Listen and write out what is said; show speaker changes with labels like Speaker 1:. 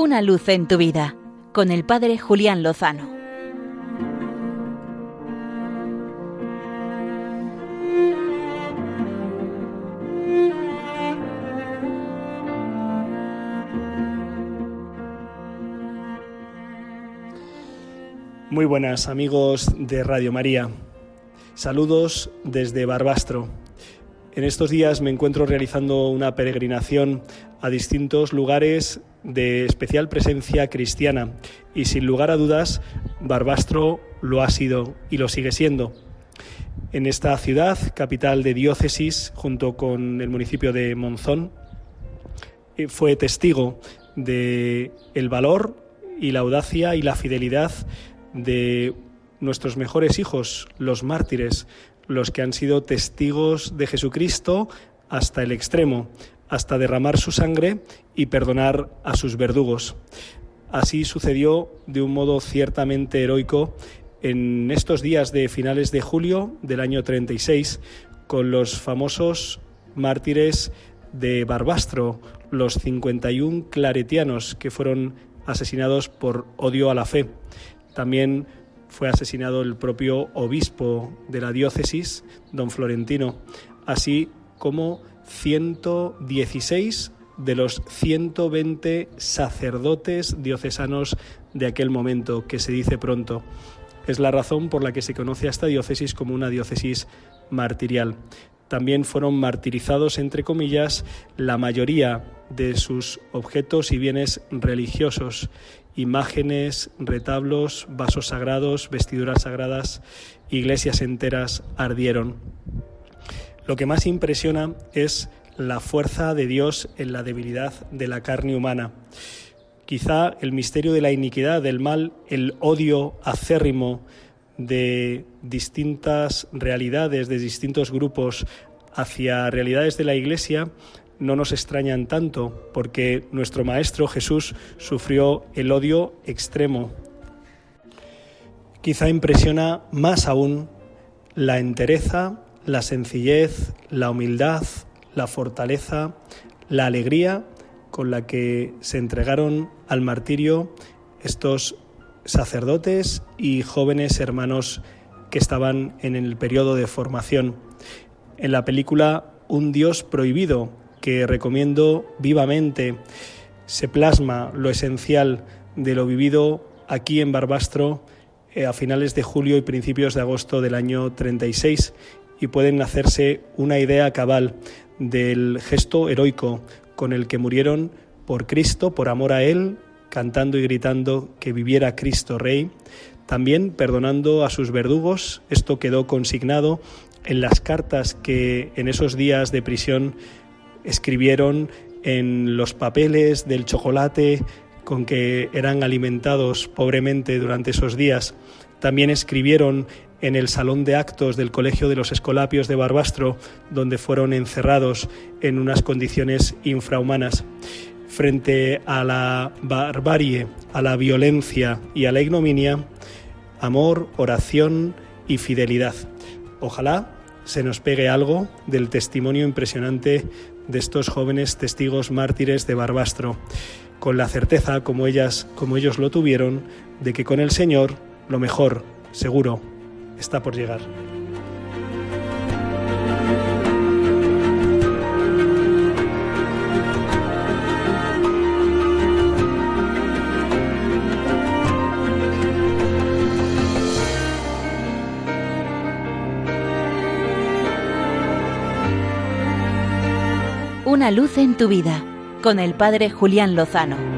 Speaker 1: Una luz en tu vida con el Padre Julián Lozano.
Speaker 2: Muy buenas amigos de Radio María. Saludos desde Barbastro. En estos días me encuentro realizando una peregrinación a distintos lugares de especial presencia cristiana y sin lugar a dudas Barbastro lo ha sido y lo sigue siendo. En esta ciudad, capital de diócesis, junto con el municipio de Monzón, eh, fue testigo de el valor y la audacia y la fidelidad de nuestros mejores hijos, los mártires, los que han sido testigos de Jesucristo hasta el extremo, hasta derramar su sangre y perdonar a sus verdugos. Así sucedió de un modo ciertamente heroico en estos días de finales de julio del año 36 con los famosos mártires de Barbastro, los 51 claretianos que fueron asesinados por odio a la fe. También fue asesinado el propio obispo de la diócesis, don Florentino, así como 116 de los 120 sacerdotes diocesanos de aquel momento, que se dice pronto. Es la razón por la que se conoce a esta diócesis como una diócesis martirial. También fueron martirizados, entre comillas, la mayoría de sus objetos y bienes religiosos imágenes, retablos, vasos sagrados, vestiduras sagradas, iglesias enteras ardieron. Lo que más impresiona es la fuerza de Dios en la debilidad de la carne humana. Quizá el misterio de la iniquidad, del mal, el odio acérrimo de distintas realidades, de distintos grupos hacia realidades de la Iglesia, no nos extrañan tanto, porque nuestro Maestro Jesús sufrió el odio extremo. Quizá impresiona más aún la entereza, la sencillez, la humildad, la fortaleza, la alegría con la que se entregaron al martirio estos sacerdotes y jóvenes hermanos que estaban en el periodo de formación. En la película Un Dios prohibido, que recomiendo vivamente. Se plasma lo esencial de lo vivido aquí en Barbastro eh, a finales de julio y principios de agosto del año 36 y pueden hacerse una idea cabal del gesto heroico con el que murieron por Cristo, por amor a Él, cantando y gritando que viviera Cristo Rey, también perdonando a sus verdugos. Esto quedó consignado en las cartas que en esos días de prisión escribieron en los papeles del chocolate con que eran alimentados pobremente durante esos días. También escribieron en el salón de actos del Colegio de los Escolapios de Barbastro, donde fueron encerrados en unas condiciones infrahumanas. Frente a la barbarie, a la violencia y a la ignominia, amor, oración y fidelidad. Ojalá se nos pegue algo del testimonio impresionante de estos jóvenes testigos mártires de Barbastro, con la certeza, como ellas, como ellos lo tuvieron, de que con el Señor lo mejor, seguro, está por llegar.
Speaker 1: Una luz en tu vida con el Padre Julián Lozano.